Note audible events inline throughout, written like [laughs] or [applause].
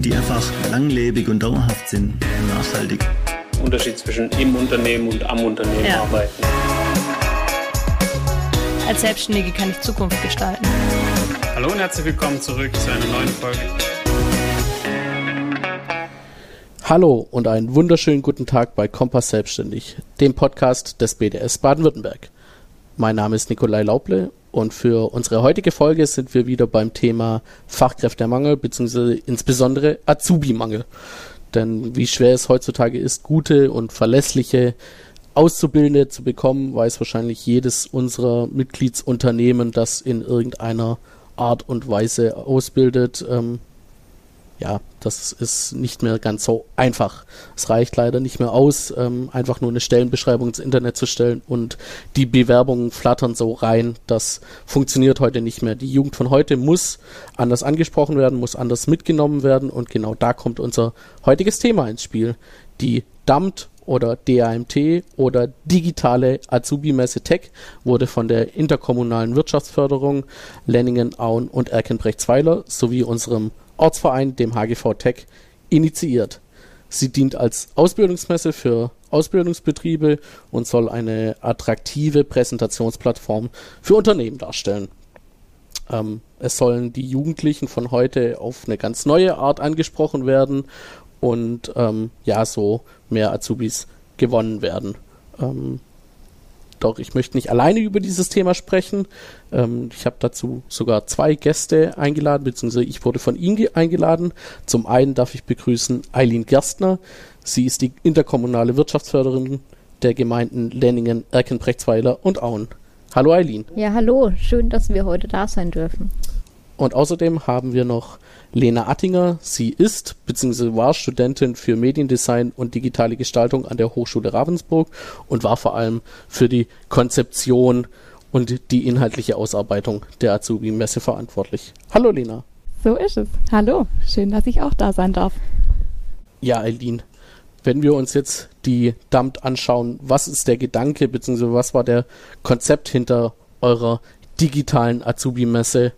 die einfach langlebig und dauerhaft sind und nachhaltig. Unterschied zwischen im Unternehmen und am Unternehmen ja. arbeiten. Als Selbstständige kann ich Zukunft gestalten. Hallo und herzlich willkommen zurück zu einer neuen Folge. Hallo und einen wunderschönen guten Tag bei Kompass Selbstständig, dem Podcast des BDS Baden-Württemberg. Mein Name ist Nikolai Lauble und für unsere heutige Folge sind wir wieder beim Thema Fachkräftemangel bzw. insbesondere Azubi-Mangel. Denn wie schwer es heutzutage ist, gute und verlässliche Auszubildende zu bekommen, weiß wahrscheinlich jedes unserer Mitgliedsunternehmen, das in irgendeiner Art und Weise ausbildet. Ähm, ja, das ist nicht mehr ganz so einfach. Es reicht leider nicht mehr aus, ähm, einfach nur eine Stellenbeschreibung ins Internet zu stellen und die Bewerbungen flattern so rein. Das funktioniert heute nicht mehr. Die Jugend von heute muss anders angesprochen werden, muss anders mitgenommen werden und genau da kommt unser heutiges Thema ins Spiel. Die DAMT oder DAMT oder digitale Azubi-Messe Tech wurde von der interkommunalen Wirtschaftsförderung Lenningen, Auen und Erkenbrechtsweiler sowie unserem Ortsverein, dem HGV Tech, initiiert. Sie dient als Ausbildungsmesse für Ausbildungsbetriebe und soll eine attraktive Präsentationsplattform für Unternehmen darstellen. Ähm, es sollen die Jugendlichen von heute auf eine ganz neue Art angesprochen werden und ähm, ja, so mehr Azubis gewonnen werden. Ähm, doch ich möchte nicht alleine über dieses Thema sprechen. Ähm, ich habe dazu sogar zwei Gäste eingeladen, beziehungsweise ich wurde von ihnen eingeladen. Zum einen darf ich begrüßen Eileen Gerstner. Sie ist die interkommunale Wirtschaftsförderin der Gemeinden Lenningen, Erkenbrechtsweiler und Auen. Hallo Eileen. Ja, hallo. Schön, dass wir heute da sein dürfen. Und außerdem haben wir noch Lena Attinger. Sie ist bzw. war Studentin für Mediendesign und digitale Gestaltung an der Hochschule Ravensburg und war vor allem für die Konzeption und die inhaltliche Ausarbeitung der Azubi-Messe verantwortlich. Hallo Lena. So ist es. Hallo, schön, dass ich auch da sein darf. Ja, Eileen, wenn wir uns jetzt die DAMT anschauen, was ist der Gedanke bzw. was war der Konzept hinter eurer digitalen Azubi-Messe?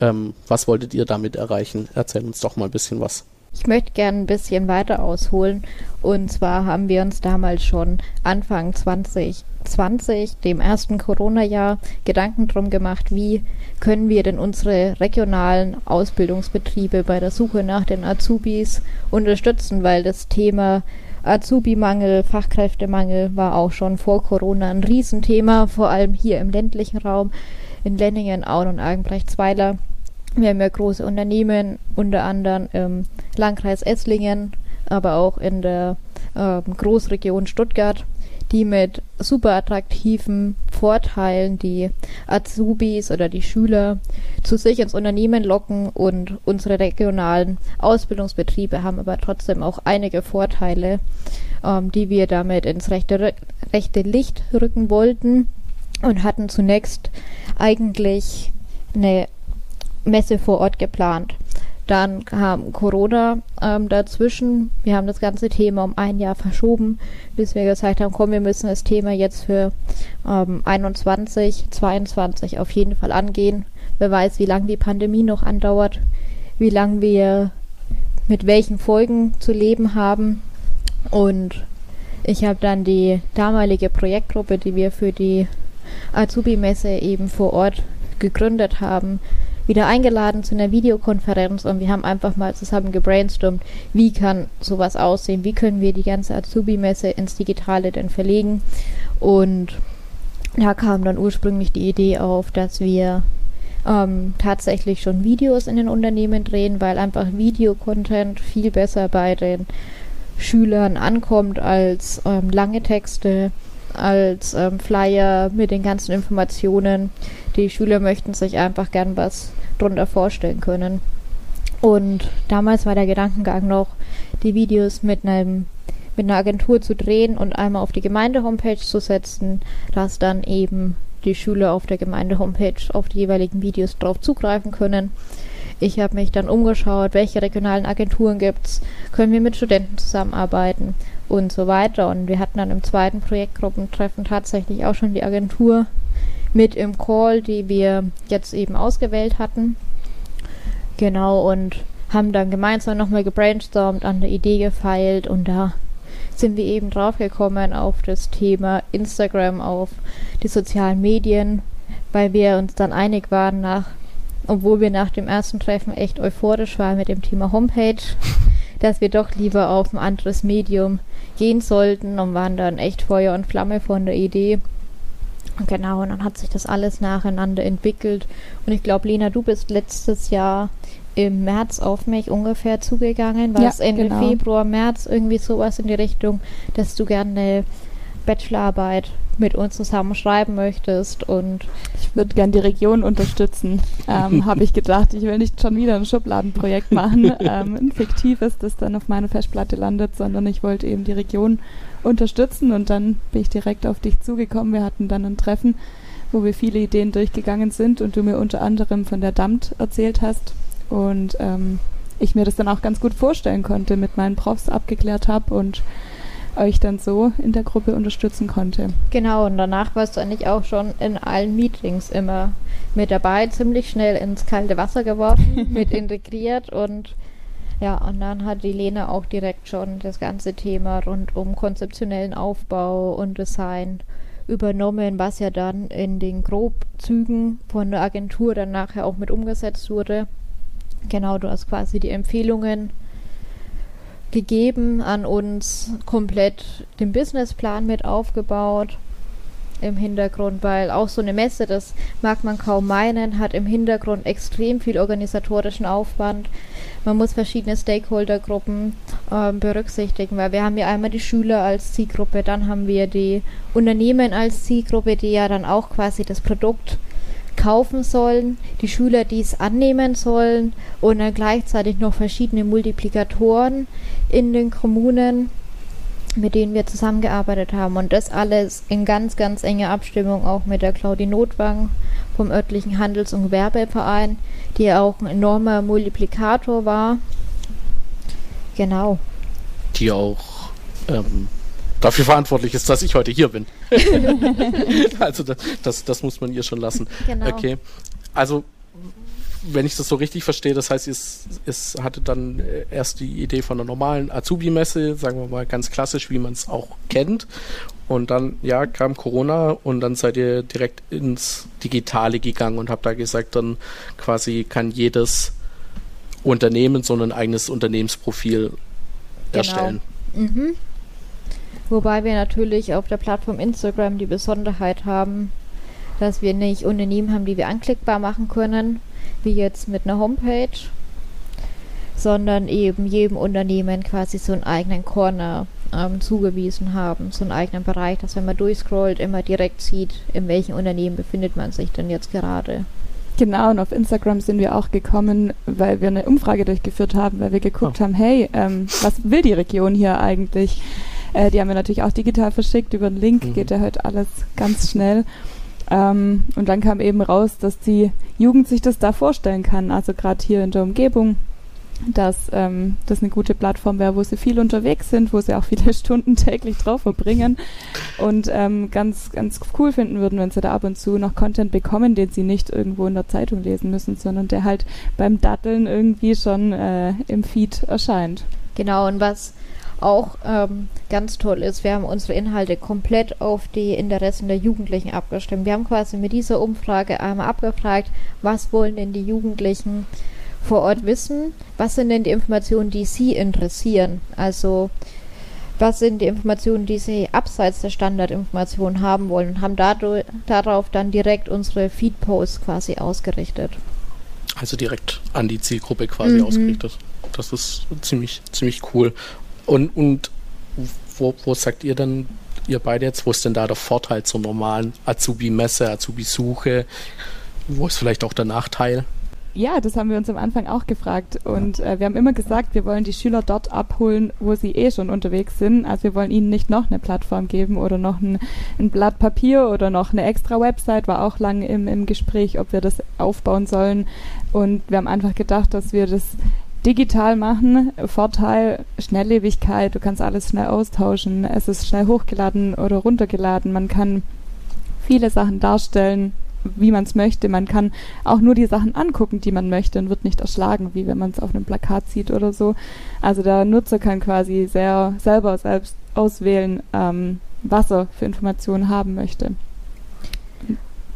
Ähm, was wolltet ihr damit erreichen? Erzähl uns doch mal ein bisschen was. Ich möchte gerne ein bisschen weiter ausholen. Und zwar haben wir uns damals schon Anfang 2020, dem ersten Corona-Jahr, Gedanken drum gemacht, wie können wir denn unsere regionalen Ausbildungsbetriebe bei der Suche nach den Azubis unterstützen, weil das Thema Azubi-Mangel, Fachkräftemangel war auch schon vor Corona ein Riesenthema, vor allem hier im ländlichen Raum, in Lenningen, Auen und Argenbrecht-Zweiler. Wir haben ja große Unternehmen, unter anderem im Landkreis Esslingen, aber auch in der äh, Großregion Stuttgart, die mit super attraktiven Vorteilen die Azubis oder die Schüler zu sich ins Unternehmen locken und unsere regionalen Ausbildungsbetriebe haben aber trotzdem auch einige Vorteile, ähm, die wir damit ins rechte, rechte Licht rücken wollten und hatten zunächst eigentlich eine Messe vor Ort geplant. Dann kam Corona ähm, dazwischen. Wir haben das ganze Thema um ein Jahr verschoben, bis wir gesagt haben, komm, wir müssen das Thema jetzt für ähm, 21, 22 auf jeden Fall angehen. Wer weiß, wie lange die Pandemie noch andauert, wie lange wir mit welchen Folgen zu leben haben. Und ich habe dann die damalige Projektgruppe, die wir für die Azubi-Messe eben vor Ort gegründet haben, wieder eingeladen zu einer Videokonferenz und wir haben einfach mal zusammen gebrainstormt, wie kann sowas aussehen, wie können wir die ganze Azubi-Messe ins Digitale denn verlegen. Und da kam dann ursprünglich die Idee auf, dass wir ähm, tatsächlich schon Videos in den Unternehmen drehen, weil einfach Videocontent viel besser bei den Schülern ankommt als ähm, lange Texte als ähm, Flyer mit den ganzen Informationen. Die Schüler möchten sich einfach gern was drunter vorstellen können. Und damals war der Gedankengang noch, die Videos mit einem mit einer Agentur zu drehen und einmal auf die Gemeinde-Homepage zu setzen, dass dann eben die Schüler auf der Gemeinde-Homepage auf die jeweiligen Videos drauf zugreifen können. Ich habe mich dann umgeschaut, welche regionalen Agenturen gibt's, können wir mit Studenten zusammenarbeiten und so weiter. Und wir hatten dann im zweiten Projektgruppentreffen tatsächlich auch schon die Agentur mit im Call, die wir jetzt eben ausgewählt hatten. Genau, und haben dann gemeinsam nochmal gebrainstormt, an der Idee gefeilt und da sind wir eben draufgekommen auf das Thema Instagram, auf die sozialen Medien, weil wir uns dann einig waren nach, obwohl wir nach dem ersten Treffen echt euphorisch waren mit dem Thema Homepage, [laughs] dass wir doch lieber auf ein anderes Medium gehen sollten und waren dann echt Feuer und Flamme von der Idee. Genau, und dann hat sich das alles nacheinander entwickelt. Und ich glaube, Lena, du bist letztes Jahr im März auf mich ungefähr zugegangen. War Ja, es Ende genau. Februar, März, irgendwie sowas in die Richtung, dass du gerne eine Bachelorarbeit mit uns zusammen schreiben möchtest und Ich würde gern die Region unterstützen. Ähm, [laughs] Habe ich gedacht, ich will nicht schon wieder ein Schubladenprojekt machen, ähm, ein fiktives, das dann auf meiner Festplatte landet, sondern ich wollte eben die Region unterstützen und dann bin ich direkt auf dich zugekommen. Wir hatten dann ein Treffen, wo wir viele Ideen durchgegangen sind und du mir unter anderem von der DAMT erzählt hast und ähm, ich mir das dann auch ganz gut vorstellen konnte, mit meinen Profs abgeklärt habe und euch dann so in der Gruppe unterstützen konnte. Genau, und danach warst du eigentlich auch schon in allen Meetings immer mit dabei, ziemlich schnell ins kalte Wasser geworfen, [laughs] mit integriert und ja, und dann hat die Lena auch direkt schon das ganze Thema rund um konzeptionellen Aufbau und Design übernommen, was ja dann in den Grobzügen von der Agentur dann nachher auch mit umgesetzt wurde. Genau, du hast quasi die Empfehlungen gegeben an uns, komplett den Businessplan mit aufgebaut im Hintergrund, weil auch so eine Messe, das mag man kaum meinen, hat im Hintergrund extrem viel organisatorischen Aufwand. Man muss verschiedene Stakeholdergruppen ähm, berücksichtigen, weil wir haben ja einmal die Schüler als Zielgruppe, dann haben wir die Unternehmen als Zielgruppe, die ja dann auch quasi das Produkt kaufen sollen, die Schüler, die es annehmen sollen und dann gleichzeitig noch verschiedene Multiplikatoren in den Kommunen, mit denen wir zusammengearbeitet haben. Und das alles in ganz, ganz enger Abstimmung auch mit der Claudie Notwang vom örtlichen Handels- und Gewerbeverein, die auch ein enormer Multiplikator war. Genau. die auch ähm, dafür verantwortlich ist, dass ich heute hier bin. [laughs] also das, das, das muss man ihr schon lassen. Genau. Okay. Also wenn ich das so richtig verstehe, das heißt, es, es hatte dann äh, erst die Idee von einer normalen Azubi-Messe, sagen wir mal ganz klassisch, wie man es auch kennt. Und dann, ja, kam Corona und dann seid ihr direkt ins Digitale gegangen und habt da gesagt, dann quasi kann jedes Unternehmen so ein eigenes Unternehmensprofil erstellen. Mhm. Wobei wir natürlich auf der Plattform Instagram die Besonderheit haben, dass wir nicht Unternehmen haben, die wir anklickbar machen können, wie jetzt mit einer Homepage, sondern eben jedem Unternehmen quasi so einen eigenen Corner ähm, zugewiesen haben, so einen eigenen Bereich, dass wenn man durchscrollt, immer direkt sieht, in welchem Unternehmen befindet man sich denn jetzt gerade. Genau, und auf Instagram sind wir auch gekommen, weil wir eine Umfrage durchgeführt haben, weil wir geguckt Oh. haben, hey, ähm, was will die Region hier eigentlich? Äh, die haben wir natürlich auch digital verschickt, über den Link Mhm. geht ja heute alles ganz schnell. Ähm, und dann kam eben raus, dass die Jugend sich das da vorstellen kann, also gerade hier in der Umgebung, dass ähm, das eine gute Plattform wäre, wo sie viel unterwegs sind, wo sie auch viele [laughs] Stunden täglich drauf verbringen und ähm, ganz, ganz cool finden würden, wenn sie da ab und zu noch Content bekommen, den sie nicht irgendwo in der Zeitung lesen müssen, sondern der halt beim Datteln irgendwie schon äh, im Feed erscheint. Genau, und was auch ähm, ganz toll ist, wir haben unsere Inhalte komplett auf die Interessen der Jugendlichen abgestimmt. Wir haben quasi mit dieser Umfrage einmal abgefragt, was wollen denn die Jugendlichen vor Ort wissen? Was sind denn die Informationen, die sie interessieren? Also was sind die Informationen, die sie abseits der Standardinformationen haben wollen und haben dadurch, darauf dann direkt unsere Feed-Posts quasi ausgerichtet. Also direkt an die Zielgruppe quasi Mhm. ausgerichtet. Das ist ziemlich, ziemlich cool. Und, und wo, wo sagt ihr dann, ihr beide jetzt, wo ist denn da der Vorteil zur normalen Azubi-Messe, Azubi-Suche? Wo ist vielleicht auch der Nachteil? Ja, das haben wir uns am Anfang auch gefragt. Und äh, wir haben immer gesagt, wir wollen die Schüler dort abholen, wo sie eh schon unterwegs sind. Also wir wollen ihnen nicht noch eine Plattform geben oder noch ein, ein Blatt Papier oder noch eine extra Website. War auch lange im, im Gespräch, ob wir das aufbauen sollen. Und wir haben einfach gedacht, dass wir das digital machen. Vorteil, Schnelllebigkeit, du kannst alles schnell austauschen. Es ist schnell hochgeladen oder runtergeladen. Man kann viele Sachen darstellen wie man es möchte. Man kann auch nur die Sachen angucken, die man möchte und wird nicht erschlagen, wie wenn man es auf einem Plakat sieht oder so. Also der Nutzer kann quasi sehr selber selbst auswählen, ähm, was er für Informationen haben möchte.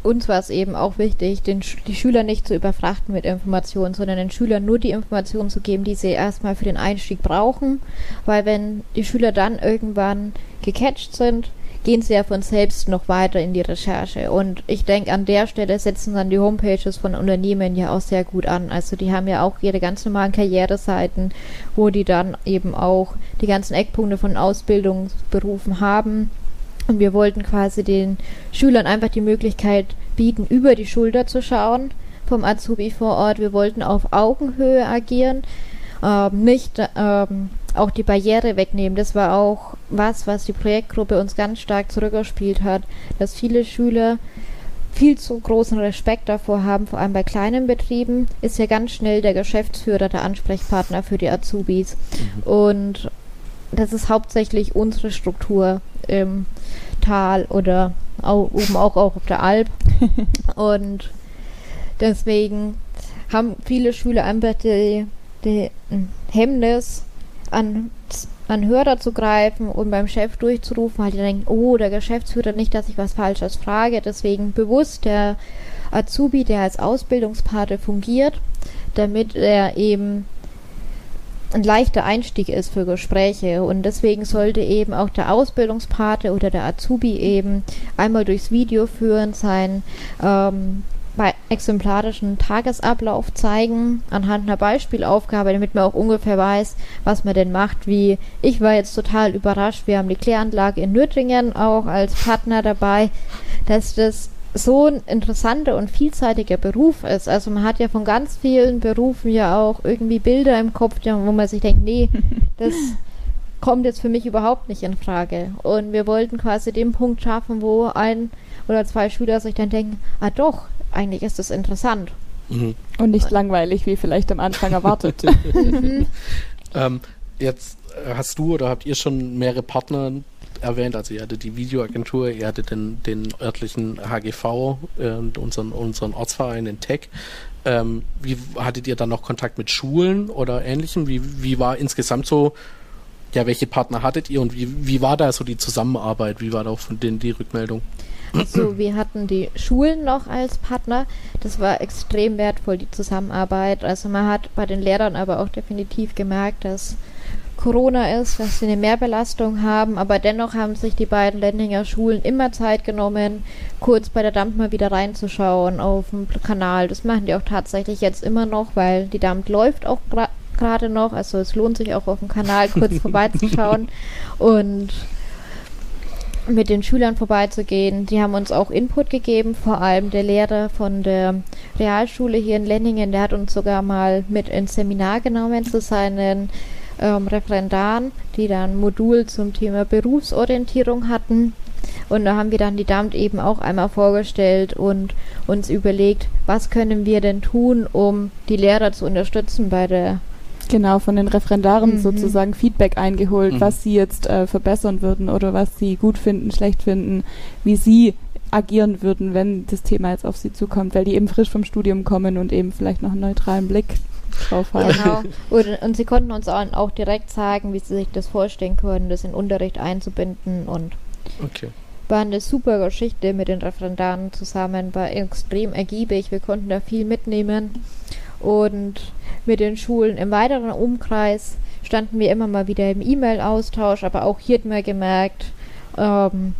Uns war es eben auch wichtig, den, die Schüler nicht zu überfrachten mit Informationen, sondern den Schülern nur die Informationen zu geben, die sie erstmal für den Einstieg brauchen. Weil wenn die Schüler dann irgendwann gecatcht sind, gehen sie ja von selbst noch weiter in die Recherche. Und ich denke, an der Stelle setzen dann die Homepages von Unternehmen ja auch sehr gut an. Also die haben ja auch ihre ganz normalen Karriereseiten, wo die dann eben auch die ganzen Eckpunkte von Ausbildungsberufen haben. Und wir wollten quasi den Schülern einfach die Möglichkeit bieten, über die Schulter zu schauen vom Azubi vor Ort. Wir wollten auf Augenhöhe agieren, ähm, nicht ähm, auch die Barriere wegnehmen. Das war auch was, was die Projektgruppe uns ganz stark zurückgespielt hat, dass viele Schüler viel zu großen Respekt davor haben, vor allem bei kleinen Betrieben, ist ja ganz schnell der Geschäftsführer der Ansprechpartner für die Azubis. Mhm. Und das ist hauptsächlich unsere Struktur im Tal oder auch, oben auch, auch auf der Alp. [laughs] Und deswegen haben viele Schüler einfach die, die Hemmnis, an, an Hörer zu greifen und beim Chef durchzurufen, weil die denken, oh, der Geschäftsführer nicht, dass ich was Falsches frage. Deswegen bewusst der Azubi, der als Ausbildungspate fungiert, damit er eben ein leichter Einstieg ist für Gespräche und deswegen sollte eben auch der Ausbildungspate oder der Azubi eben einmal durchs Video führen, sein ähm, bei exemplarischen Tagesablauf zeigen, anhand einer Beispielaufgabe, damit man auch ungefähr weiß, was man denn macht. Wie ich war jetzt total überrascht, wir haben die Kläranlage in Nürtingen auch als Partner dabei, dass das so ein interessanter und vielseitiger Beruf ist. Also man hat ja von ganz vielen Berufen ja auch irgendwie Bilder im Kopf, wo man sich denkt, nee, [laughs] das kommt jetzt für mich überhaupt nicht in Frage. Und wir wollten quasi den Punkt schaffen, wo ein oder zwei Schüler sich dann denken, ah doch, eigentlich ist das interessant. Mhm. Und nicht langweilig, wie vielleicht am Anfang erwartet. [laughs] [laughs] ähm, jetzt hast du oder habt ihr schon mehrere Partner erwähnt, also ihr hattet die Videoagentur, ihr hattet den, den örtlichen HGV äh, und unseren, unseren Ortsverein in Tech. Ähm, wie hattet ihr dann noch Kontakt mit Schulen oder ähnlichem? Wie, wie war insgesamt so, ja, welche Partner hattet ihr und wie, wie war da so die Zusammenarbeit? Wie war da auch von denen die Rückmeldung? Also wir hatten die Schulen noch als Partner. Das war extrem wertvoll, die Zusammenarbeit. Also man hat bei den Lehrern aber auch definitiv gemerkt, dass Corona ist, dass sie eine Mehrbelastung haben, aber dennoch haben sich die beiden Lendinger Schulen immer Zeit genommen, kurz bei der Damt mal wieder reinzuschauen auf dem Kanal. Das machen die auch tatsächlich jetzt immer noch, weil die Damt läuft auch gerade noch. Also es lohnt sich auch auf dem Kanal kurz [laughs] vorbeizuschauen. Und mit den Schülern vorbeizugehen. Die haben uns auch Input gegeben, vor allem der Lehrer von der Realschule hier in Lenningen, der hat uns sogar mal mit ins Seminar genommen zu seinen ähm, Referendaren, die dann ein Modul zum Thema Berufsorientierung hatten. Und da haben wir dann die Damt eben auch einmal vorgestellt und uns überlegt, was können wir denn tun, um die Lehrer zu unterstützen bei der Genau, von den Referendaren mhm. sozusagen Feedback eingeholt, mhm. was sie jetzt äh, verbessern würden oder was sie gut finden, schlecht finden, wie sie agieren würden, wenn das Thema jetzt auf sie zukommt, weil die eben frisch vom Studium kommen und eben vielleicht noch einen neutralen Blick drauf haben. Genau. [laughs] Und, und sie konnten uns auch direkt sagen, wie sie sich das vorstellen können, das in Unterricht einzubinden und okay. war eine super Geschichte mit den Referendaren zusammen, war extrem ergiebig, wir konnten da viel mitnehmen und mit den Schulen im weiteren Umkreis standen wir immer mal wieder im E-Mail-Austausch, aber auch hier hat man gemerkt, ähm,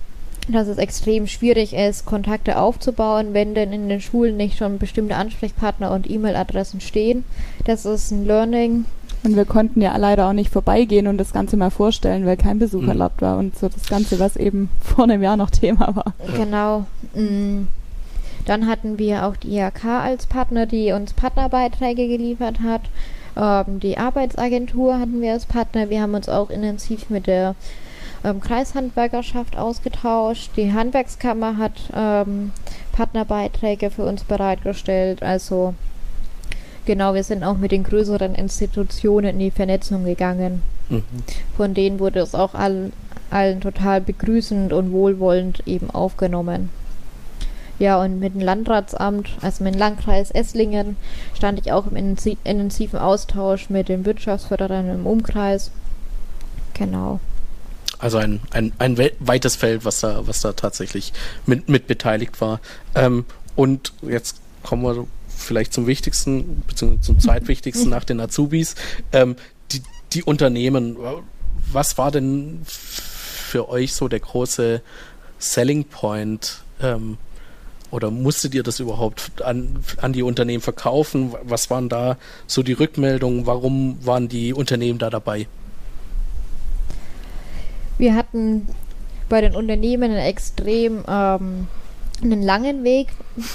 dass es extrem schwierig ist, Kontakte aufzubauen, wenn denn in den Schulen nicht schon bestimmte Ansprechpartner und E-Mail-Adressen stehen. Das ist ein Learning. Und wir konnten ja leider auch nicht vorbeigehen und das Ganze mal vorstellen, weil kein Besuch mhm. erlaubt war und so das Ganze, was eben [laughs] vor einem Jahr noch Thema war. Genau. Mhm. Dann hatten wir auch die IHK als Partner, die uns Partnerbeiträge geliefert hat. Ähm, die Arbeitsagentur hatten wir als Partner. Wir haben uns auch intensiv mit der ähm, Kreishandwerkerschaft ausgetauscht. Die Handwerkskammer hat ähm, Partnerbeiträge für uns bereitgestellt. Also genau, wir sind auch mit den größeren Institutionen in die Vernetzung gegangen. Mhm. Von denen wurde es auch allen, allen total begrüßend und wohlwollend eben aufgenommen. Ja, und mit dem Landratsamt, also mit dem Landkreis Esslingen, stand ich auch im intensiven Austausch mit den Wirtschaftsförderern im Umkreis. Genau. Also ein, ein, ein weites Feld, was da, was da tatsächlich mit, mit beteiligt war. Ähm, und jetzt kommen wir vielleicht zum wichtigsten, beziehungsweise zum zweitwichtigsten [laughs] nach den Azubis. Ähm, die, die Unternehmen, was war denn für euch so der große Selling Point? Ähm, oder musstet ihr das überhaupt an, an die Unternehmen verkaufen? Was waren da so die Rückmeldungen? Warum waren die Unternehmen da dabei? Wir hatten bei den Unternehmen einen extrem ähm, einen langen Weg,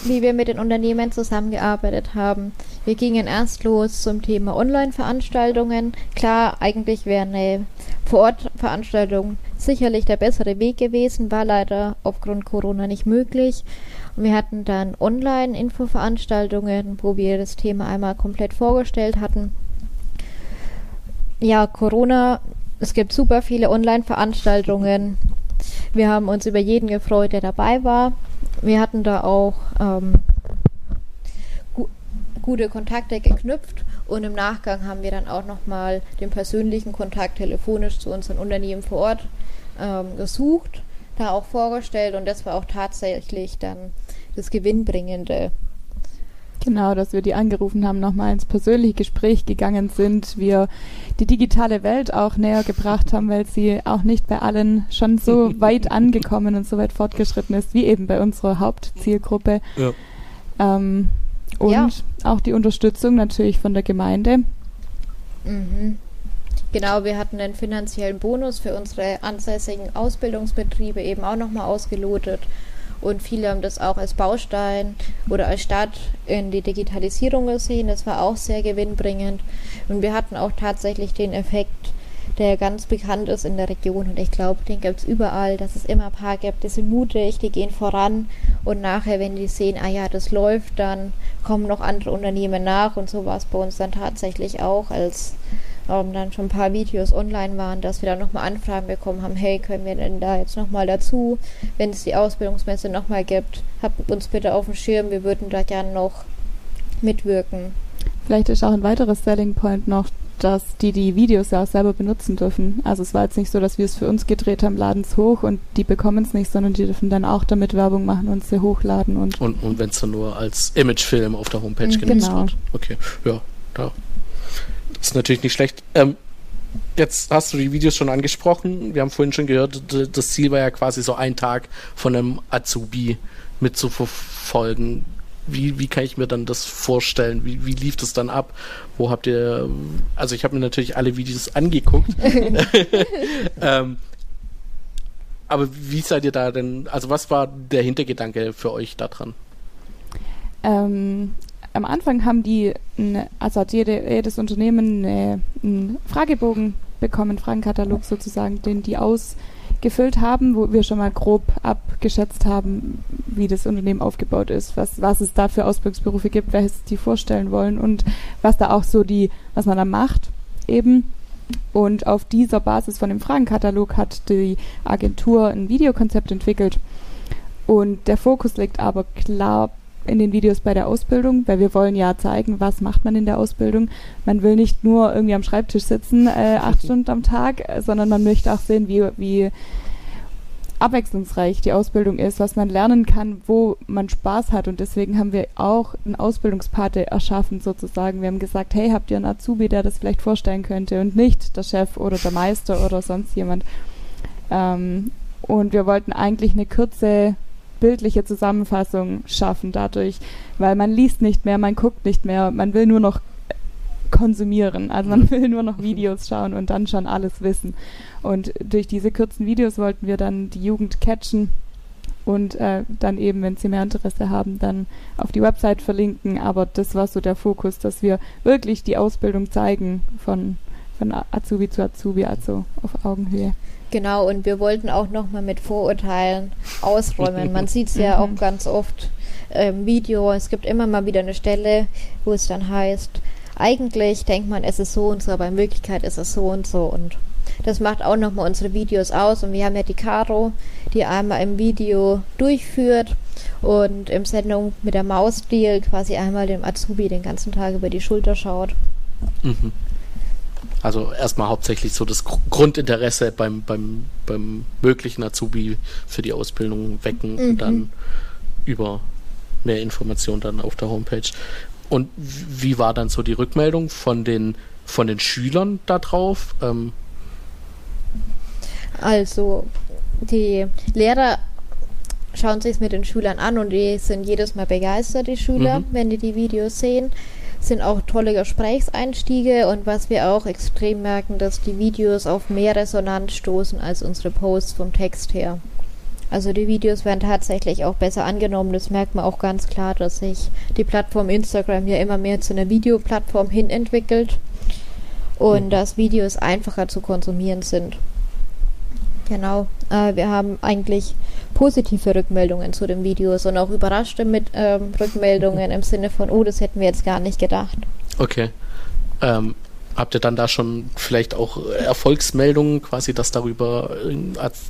wie wir mit den Unternehmen zusammengearbeitet haben. Wir gingen erst los zum Thema Online-Veranstaltungen. Klar, eigentlich wäre eine Vor-Ort-Veranstaltung sicherlich der bessere Weg gewesen, war leider aufgrund Corona nicht möglich. Und wir hatten dann Online-Info-Veranstaltungen, wo wir das Thema einmal komplett vorgestellt hatten. Ja, Corona, es gibt super viele Online-Veranstaltungen. Wir haben uns über jeden gefreut, der dabei war wir hatten da auch ähm, gu gute Kontakte geknüpft und im Nachgang haben wir dann auch nochmal den persönlichen Kontakt telefonisch zu unseren Unternehmen vor Ort ähm, gesucht, da auch vorgestellt und das war auch tatsächlich dann das Gewinnbringende. Genau, dass wir die angerufen haben, nochmal ins persönliche Gespräch gegangen sind, wir die digitale Welt auch näher gebracht haben, weil sie auch nicht bei allen schon so [laughs] weit angekommen und so weit fortgeschritten ist, wie eben bei unserer Hauptzielgruppe. Ja. Ähm, und ja. auch die Unterstützung natürlich von der Gemeinde. Mhm. Genau, wir hatten einen finanziellen Bonus für unsere ansässigen Ausbildungsbetriebe eben auch nochmal ausgelotet und viele haben das auch als Baustein oder als Start in die Digitalisierung gesehen. Das war auch sehr gewinnbringend. Und wir hatten auch tatsächlich den Effekt, der ganz bekannt ist in der Region. Und ich glaube, den gibt es überall, dass es immer ein paar gibt, die sind mutig, die gehen voran. Und nachher, wenn die sehen, ah ja, das läuft, dann kommen noch andere Unternehmen nach. Und so war es bei uns dann tatsächlich auch, als ähm, dann schon ein paar Videos online waren, dass wir dann nochmal Anfragen bekommen haben, hey, können wir denn da jetzt nochmal dazu, wenn es die Ausbildungsmesse nochmal gibt, habt uns bitte auf dem Schirm, wir würden da gerne noch mitwirken. Vielleicht ist auch ein weiteres Selling Point noch, dass die die Videos ja auch selber benutzen dürfen. Also es war jetzt nicht so, dass wir es für uns gedreht haben, laden es hoch und die bekommen es nicht, sondern die dürfen dann auch damit Werbung machen und sie hochladen. Und, und, und wenn es dann nur als Imagefilm auf der Homepage mhm, genutzt genau. wird. Okay, ja, da ist natürlich nicht schlecht. Ähm, jetzt hast du die Videos schon angesprochen. Wir haben vorhin schon gehört, das Ziel war ja quasi so einen Tag von einem Azubi mitzuverfolgen. Wie, wie kann ich mir dann das vorstellen? Wie, wie lief das dann ab? Wo habt ihr, also ich habe mir natürlich alle Videos angeguckt. [laughs] [laughs] ähm, aber wie seid ihr da denn, also was war der Hintergedanke für euch daran? Ähm, am Anfang haben die, also hat jede, jedes Unternehmen eine, einen Fragebogen bekommen, Fragenkatalog sozusagen, den die ausgefüllt haben, wo wir schon mal grob abgeschätzt haben, wie das Unternehmen aufgebaut ist, was, was es da für Ausbildungsberufe gibt, welches die vorstellen wollen und was da auch so die, was man da macht eben. Und auf dieser Basis von dem Fragenkatalog hat die Agentur ein Videokonzept entwickelt. Und der Fokus liegt aber klar in den Videos bei der Ausbildung, weil wir wollen ja zeigen, was macht man in der Ausbildung. Man will nicht nur irgendwie am Schreibtisch sitzen, äh, [laughs] acht Stunden am Tag, sondern man möchte auch sehen, wie, wie abwechslungsreich die Ausbildung ist, was man lernen kann, wo man Spaß hat. Und deswegen haben wir auch einen Ausbildungspate erschaffen, sozusagen. Wir haben gesagt, hey, habt ihr einen Azubi, der das vielleicht vorstellen könnte und nicht der Chef oder der Meister oder sonst jemand. Ähm, und wir wollten eigentlich eine kurze bildliche Zusammenfassung schaffen dadurch, weil man liest nicht mehr, man guckt nicht mehr, man will nur noch konsumieren. Also man will nur noch Videos schauen und dann schon alles wissen. Und durch diese kurzen Videos wollten wir dann die Jugend catchen und äh, dann eben, wenn sie mehr Interesse haben, dann auf die Website verlinken. Aber das war so der Fokus, dass wir wirklich die Ausbildung zeigen von, von Azubi zu Azubi, also auf Augenhöhe. Genau, und wir wollten auch nochmal mit Vorurteilen ausräumen. Man [laughs] sieht es ja auch ganz oft im Video. Es gibt immer mal wieder eine Stelle, wo es dann heißt, eigentlich denkt man, es ist so und so, aber in Wirklichkeit ist es so und so. Und das macht auch nochmal unsere Videos aus. Und wir haben ja die Caro, die einmal im Video durchführt und im Sendung mit der Maus-Deal quasi einmal dem Azubi den ganzen Tag über die Schulter schaut. Mhm. Also erstmal hauptsächlich so das Grundinteresse beim, beim, beim möglichen Azubi für die Ausbildung wecken mhm. und dann über mehr Informationen dann auf der Homepage. Und wie war dann so die Rückmeldung von den, von den Schülern da drauf? Ähm also die Lehrer schauen sich es mit den Schülern an und die sind jedes Mal begeistert, die Schüler, mhm. wenn die die Videos sehen. Sind auch tolle Gesprächseinstiege und was wir auch extrem merken, dass die Videos auf mehr Resonanz stoßen als unsere Posts vom Text her. Also die Videos werden tatsächlich auch besser angenommen. Das merkt man auch ganz klar, dass sich die Plattform Instagram ja immer mehr zu einer Videoplattform hin entwickelt und mhm. dass Videos einfacher zu konsumieren sind. Genau. Äh, wir haben eigentlich positive Rückmeldungen zu den Videos und auch überraschte mit ähm, Rückmeldungen im Sinne von, oh, das hätten wir jetzt gar nicht gedacht. Okay. Ähm, habt ihr dann da schon vielleicht auch Erfolgsmeldungen, quasi, dass darüber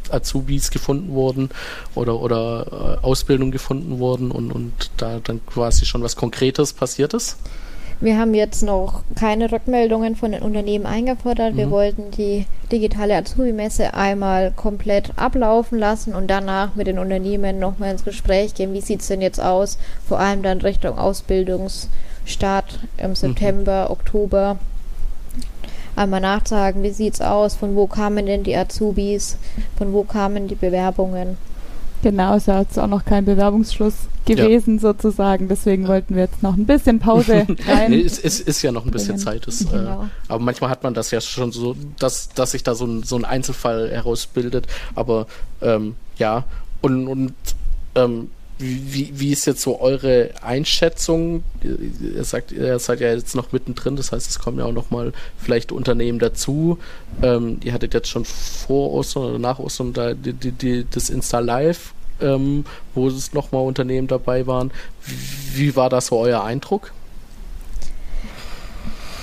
Azubis gefunden wurden oder, oder äh, Ausbildung gefunden wurden und, und da dann quasi schon was Konkretes passiert ist? Wir haben jetzt noch keine Rückmeldungen von den Unternehmen eingefordert. Mhm. Wir wollten die digitale Azubi-Messe einmal komplett ablaufen lassen und danach mit den Unternehmen nochmal ins Gespräch gehen. Wie sieht es denn jetzt aus? Vor allem dann Richtung Ausbildungsstart im mhm. September, mhm. Oktober. Einmal nachsagen, wie sieht es aus? Von wo kamen denn die Azubis? Von wo kamen die Bewerbungen? Genau, es ist ja jetzt auch noch kein Bewerbungsschluss gewesen ja. sozusagen. Deswegen wollten wir jetzt noch ein bisschen Pause [laughs] rein. nee, es, es, ist ja noch ein bisschen Zeit. Es, äh, genau. äh, aber manchmal hat man das ja schon so, dass, dass sich da so ein, so ein Einzelfall herausbildet. Aber ähm, ja, und, und ähm, wie, wie ist jetzt so eure Einschätzung? Ihr sagt, ihr seid ja jetzt noch mittendrin, das heißt, es kommen ja auch noch mal vielleicht Unternehmen dazu. Ähm, ihr hattet jetzt schon vor Ostern oder nach Ostern da die, die, die, das Insta Live, ähm, wo es noch mal Unternehmen dabei waren. Wie, wie war das so euer Eindruck?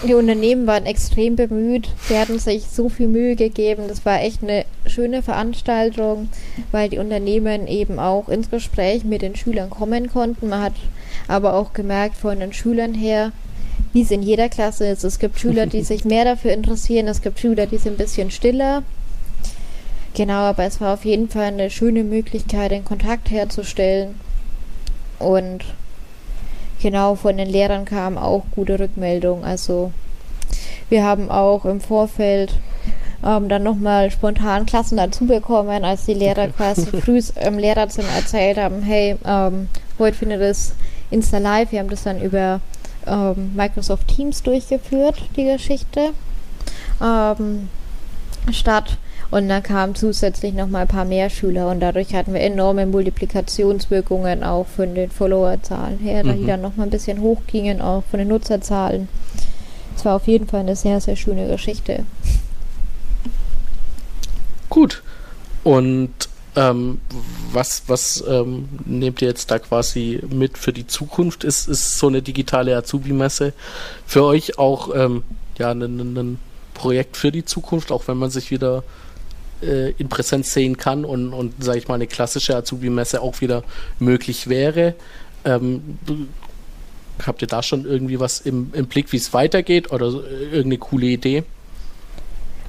Die Unternehmen waren extrem bemüht. Sie hatten sich so viel Mühe gegeben. Das war echt eine schöne Veranstaltung, weil die Unternehmen eben auch ins Gespräch mit den Schülern kommen konnten. Man hat aber auch gemerkt von den Schülern her, wie es in jeder Klasse ist. Es gibt Schüler, die [laughs] sich mehr dafür interessieren. Es gibt Schüler, die sind ein bisschen stiller. Genau, aber es war auf jeden Fall eine schöne Möglichkeit, den Kontakt herzustellen. Und genau von den Lehrern kam auch gute Rückmeldung. Also wir haben auch im Vorfeld ähm, dann nochmal spontan Klassen dazu bekommen, als die Lehrer quasi [laughs] früh im Lehrerzimmer erzählt haben, hey, ähm, heute findet es Insta Live. Wir haben das dann über ähm, Microsoft Teams durchgeführt, die Geschichte. Ähm, statt und dann kamen zusätzlich noch mal ein paar mehr Schüler und dadurch hatten wir enorme Multiplikationswirkungen auch von den Followerzahlen her, mhm. die dann noch mal ein bisschen hochgingen, auch von den Nutzerzahlen. Es war auf jeden Fall eine sehr, sehr schöne Geschichte. Gut. Und ähm, was, was ähm, nehmt ihr jetzt da quasi mit für die Zukunft? Ist, ist so eine digitale Azubi-Messe für euch auch ähm, ja, ein, ein Projekt für die Zukunft, auch wenn man sich wieder äh, in Präsenz sehen kann und, und sage ich mal, eine klassische Azubi-Messe auch wieder möglich wäre. Ähm, habt ihr da schon irgendwie was im, im Blick, wie es weitergeht oder irgendeine coole Idee?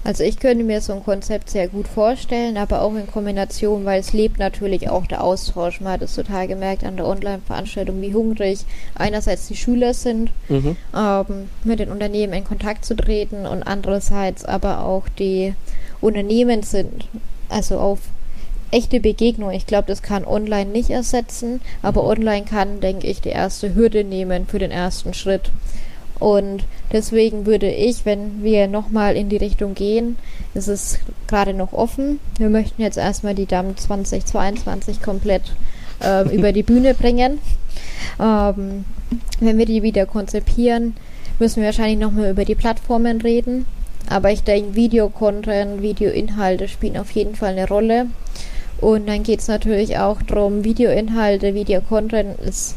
Also ich könnte mir so ein Konzept sehr gut vorstellen, aber auch in Kombination, weil es lebt natürlich auch der Austausch. Man hat es total gemerkt an der Online-Veranstaltung, wie hungrig einerseits die Schüler sind, mhm. ähm, mit den Unternehmen in Kontakt zu treten und andererseits aber auch die Unternehmen sind, also auf echte Begegnung. Ich glaube, das kann online nicht ersetzen, aber mhm. online kann, denke ich, die erste Hürde nehmen für den ersten Schritt. Und deswegen würde ich, wenn wir nochmal in die Richtung gehen, ist es gerade noch offen. Wir möchten jetzt erstmal die DAM 2022 komplett äh, über die [laughs] Bühne bringen. Ähm, wenn wir die wieder konzipieren, müssen wir wahrscheinlich nochmal über die Plattformen reden. Aber ich denke, Videocontent, Videoinhalte spielen auf jeden Fall eine Rolle. Und dann geht es natürlich auch darum, Videoinhalte, Videocontent ist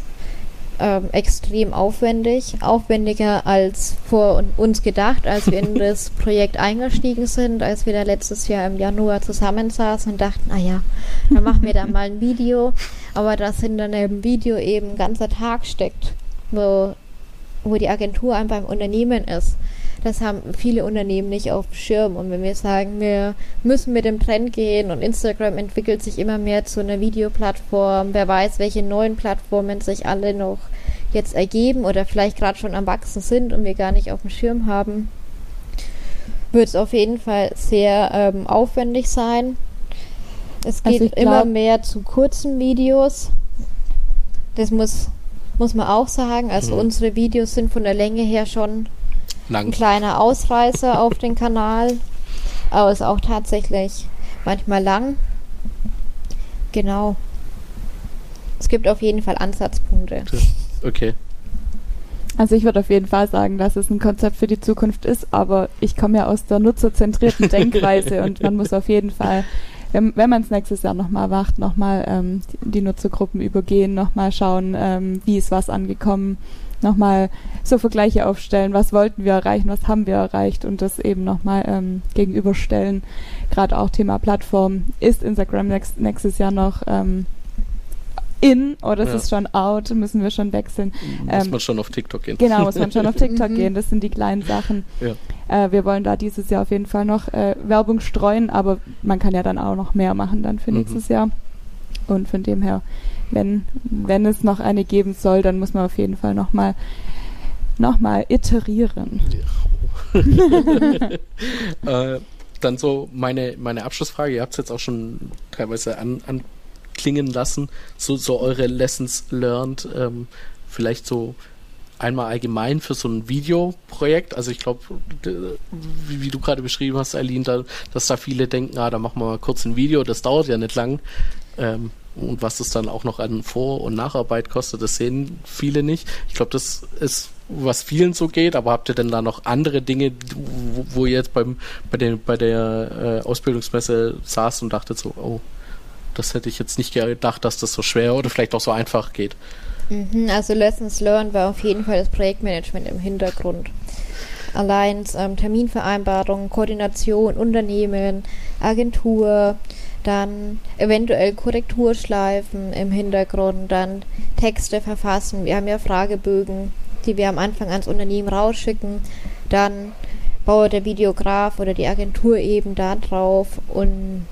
ähm, extrem aufwendig, aufwendiger als vor uns gedacht, als wir in [laughs] das Projekt eingestiegen sind, als wir da letztes Jahr im Januar zusammensaßen und dachten, naja, dann machen wir da mal ein Video, aber das hinter einem Video eben ein ganzer Tag steckt, wo, wo die Agentur einfach im Unternehmen ist. Das haben viele Unternehmen nicht auf dem Schirm. Und wenn wir sagen, wir müssen mit dem Trend gehen und Instagram entwickelt sich immer mehr zu einer Videoplattform, wer weiß, welche neuen Plattformen sich alle noch jetzt ergeben oder vielleicht gerade schon am Wachsen sind und wir gar nicht auf dem Schirm haben, wird es auf jeden Fall sehr ähm, aufwendig sein. Es Also geht glaub- immer mehr zu kurzen Videos. Das muss, muss man auch sagen. Also Mhm. unsere Videos sind von der Länge her schon ein Lang. kleiner Ausreißer auf den Kanal. Aber ist auch tatsächlich manchmal lang. Genau. Es gibt auf jeden Fall Ansatzpunkte. Okay. Also ich würde auf jeden Fall sagen, dass es ein Konzept für die Zukunft ist, aber ich komme ja aus der nutzerzentrierten [laughs] Denkweise und man muss auf jeden Fall, wenn, wenn man es nächstes Jahr nochmal macht, nochmal ähm, die, die Nutzergruppen übergehen, nochmal schauen, ähm, wie ist was angekommen, nochmal so Vergleiche aufstellen, was wollten wir erreichen, was haben wir erreicht und das eben nochmal ähm, gegenüberstellen. Gerade auch Thema Plattform. Ist Instagram next, nächstes Jahr noch ähm, in oder ist Ja. es schon out? Müssen wir schon wechseln? Muss Ähm, man schon auf TikTok gehen. Genau, muss man schon auf [laughs] TikTok Mhm. gehen. Das sind die kleinen Sachen. Ja. Äh, wir wollen da dieses Jahr auf jeden Fall noch äh, Werbung streuen, aber man kann ja dann auch noch mehr machen dann für Mhm. nächstes Jahr. Und von dem her, wenn, wenn es noch eine geben soll, dann muss man auf jeden Fall nochmal noch mal iterieren. [laughs] äh, dann so meine, meine Abschlussfrage. Ihr habt es jetzt auch schon teilweise an, anklingen lassen. So, so eure Lessons learned. Ähm, vielleicht so einmal allgemein für so ein Videoprojekt. Also ich glaube, wie, wie du gerade beschrieben hast, Eileen, da, dass da viele denken, ah, da machen wir mal kurz ein Video, das dauert ja nicht lang. Ähm, und was es dann auch noch an Vor- und Nacharbeit kostet, das sehen viele nicht. Ich glaube, das ist, was vielen so geht, aber habt ihr denn da noch andere Dinge, wo, wo ihr jetzt beim, bei, den, bei der äh, Ausbildungsmesse saß und dachtet so, oh, das hätte ich jetzt nicht gedacht, dass das so schwer oder vielleicht auch so einfach geht. Mhm, also Lessons Learned war auf jeden Fall das Projektmanagement im Hintergrund. Allein ähm, Terminvereinbarung, Koordination, Unternehmen, Agentur, dann eventuell Korrekturschleifen im Hintergrund, dann Texte verfassen. Wir haben ja Fragebögen, die wir am Anfang ans Unternehmen rausschicken. Dann baut der Videograf oder die Agentur eben da drauf und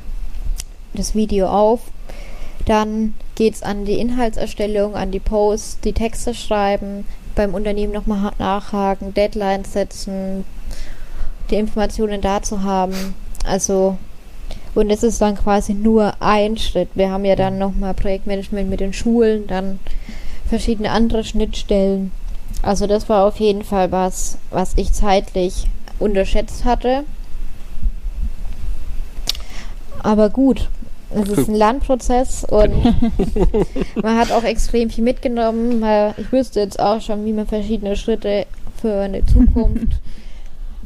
das Video auf. Dann geht es an die Inhaltserstellung, an die Posts, die Texte schreiben, beim Unternehmen nochmal nachhaken, Deadlines setzen, die Informationen dazu haben. Also, und es ist dann quasi nur ein Schritt. Wir haben ja dann nochmal Projektmanagement mit den Schulen, dann verschiedene andere Schnittstellen. Also das war auf jeden Fall was, was ich zeitlich unterschätzt hatte. Aber gut, es ist ein Lernprozess und [laughs] man hat auch extrem viel mitgenommen. Weil ich wüsste jetzt auch schon, wie man verschiedene Schritte für eine Zukunft [laughs]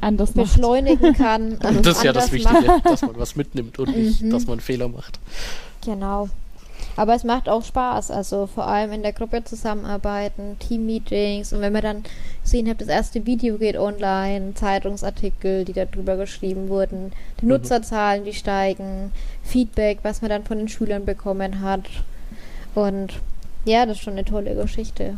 Anders macht. beschleunigen [laughs] kann. und Das ist ja das anders Wichtige, macht. dass man was mitnimmt und nicht, Mhm. dass man Fehler macht. Genau. Aber es macht auch Spaß, also vor allem in der Gruppe zusammenarbeiten, Teammeetings und wenn man dann gesehen hat, das erste Video geht online, Zeitungsartikel, die darüber geschrieben wurden, die Mhm. Nutzerzahlen, die steigen, Feedback, was man dann von den Schülern bekommen hat und ja, das ist schon eine tolle Geschichte.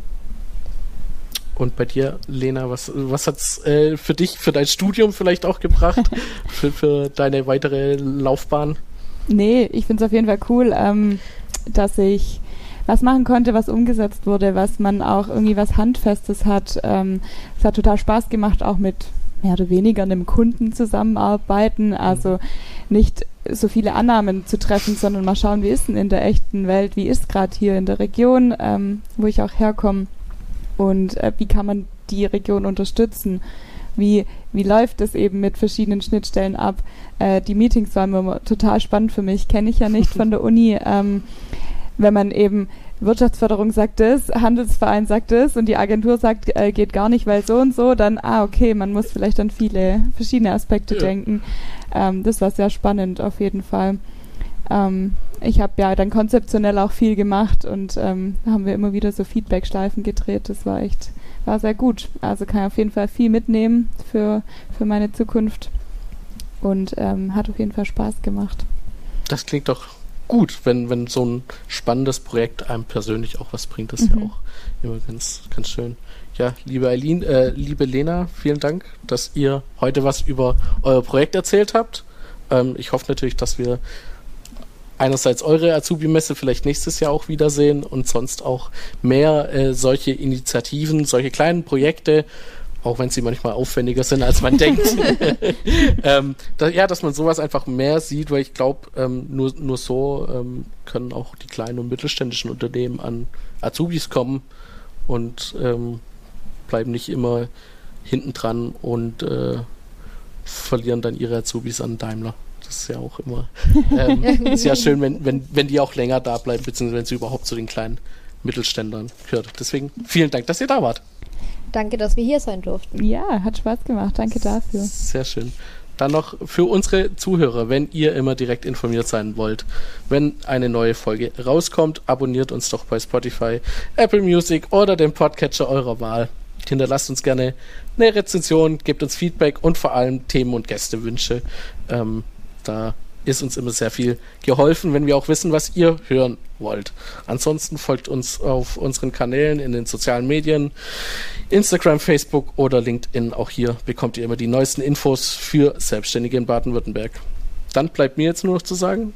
Und bei dir, Lena, was, was hat's äh, für dich, für dein Studium vielleicht auch gebracht? [laughs] für, für deine weitere Laufbahn? Nee, ich finde es auf jeden Fall cool, ähm, dass ich was machen konnte, was umgesetzt wurde, was man auch irgendwie was Handfestes hat. Ähm, es hat total Spaß gemacht, auch mit mehr oder weniger einem Kunden zusammenarbeiten. Also nicht so viele Annahmen zu treffen, sondern mal schauen, wie ist denn in der echten Welt, wie ist gerade hier in der Region, ähm, wo ich auch herkomme und äh, wie kann man die Region unterstützen. Wie, wie läuft es eben mit verschiedenen Schnittstellen ab? Äh, die Meetings waren immer total spannend für mich, kenne ich ja nicht von der [laughs] Uni. Ähm, wenn man eben Wirtschaftsförderung sagt es, Handelsverein sagt es und die Agentur sagt, äh, geht gar nicht, weil so und so, dann, ah, okay, man muss vielleicht an viele verschiedene Aspekte Ja. denken. Ähm, das war sehr spannend auf jeden Fall. Ähm, ich habe ja dann konzeptionell auch viel gemacht und ähm, haben wir immer wieder so Feedback-Schleifen gedreht. Das war echt, war sehr gut. Also kann ich auf jeden Fall viel mitnehmen für, für meine Zukunft und ähm, hat auf jeden Fall Spaß gemacht. Das klingt doch gut, wenn, wenn so ein spannendes Projekt einem persönlich auch was bringt. Das ist mhm. ja auch immer ganz, ganz schön. Ja, liebe Eileen, äh, liebe Lena, vielen Dank, dass ihr heute was über euer Projekt erzählt habt. Ähm, ich hoffe natürlich, dass wir einerseits eure Azubi-Messe vielleicht nächstes Jahr auch wiedersehen und sonst auch mehr äh, solche Initiativen, solche kleinen Projekte, auch wenn sie manchmal aufwendiger sind, als man denkt. [laughs] [laughs] ähm, da, ja, dass man sowas einfach mehr sieht, weil ich glaube, ähm, nur, nur so ähm, können auch die kleinen und mittelständischen Unternehmen an Azubis kommen und ähm, bleiben nicht immer hinten dran und äh, verlieren dann ihre Azubis an Daimler. Das ist ja auch immer ähm, [laughs] ist ja schön, wenn, wenn, wenn die auch länger da bleiben, beziehungsweise wenn sie überhaupt zu den kleinen Mittelständlern gehört. Deswegen vielen Dank, dass ihr da wart. Danke, dass wir hier sein durften. Ja, hat Spaß gemacht. Danke dafür. Sehr schön. Dann noch für unsere Zuhörer, wenn ihr immer direkt informiert sein wollt, wenn eine neue Folge rauskommt, abonniert uns doch bei Spotify, Apple Music oder dem Podcatcher eurer Wahl. Hinterlasst uns gerne eine Rezension, gebt uns Feedback und vor allem Themen und Gästewünsche. Ähm, da ist uns immer sehr viel geholfen, wenn wir auch wissen, was ihr hören wollt. Ansonsten folgt uns auf unseren Kanälen in den sozialen Medien, Instagram, Facebook oder LinkedIn. Auch hier bekommt ihr immer die neuesten Infos für Selbstständige in Baden-Württemberg. Dann bleibt mir jetzt nur noch zu sagen,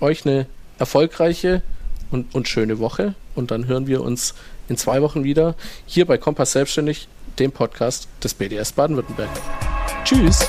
euch eine erfolgreiche und, und schöne Woche und dann hören wir uns in zwei Wochen wieder hier bei Kompass Selbstständig, dem Podcast des BDS Baden-Württemberg. Tschüss!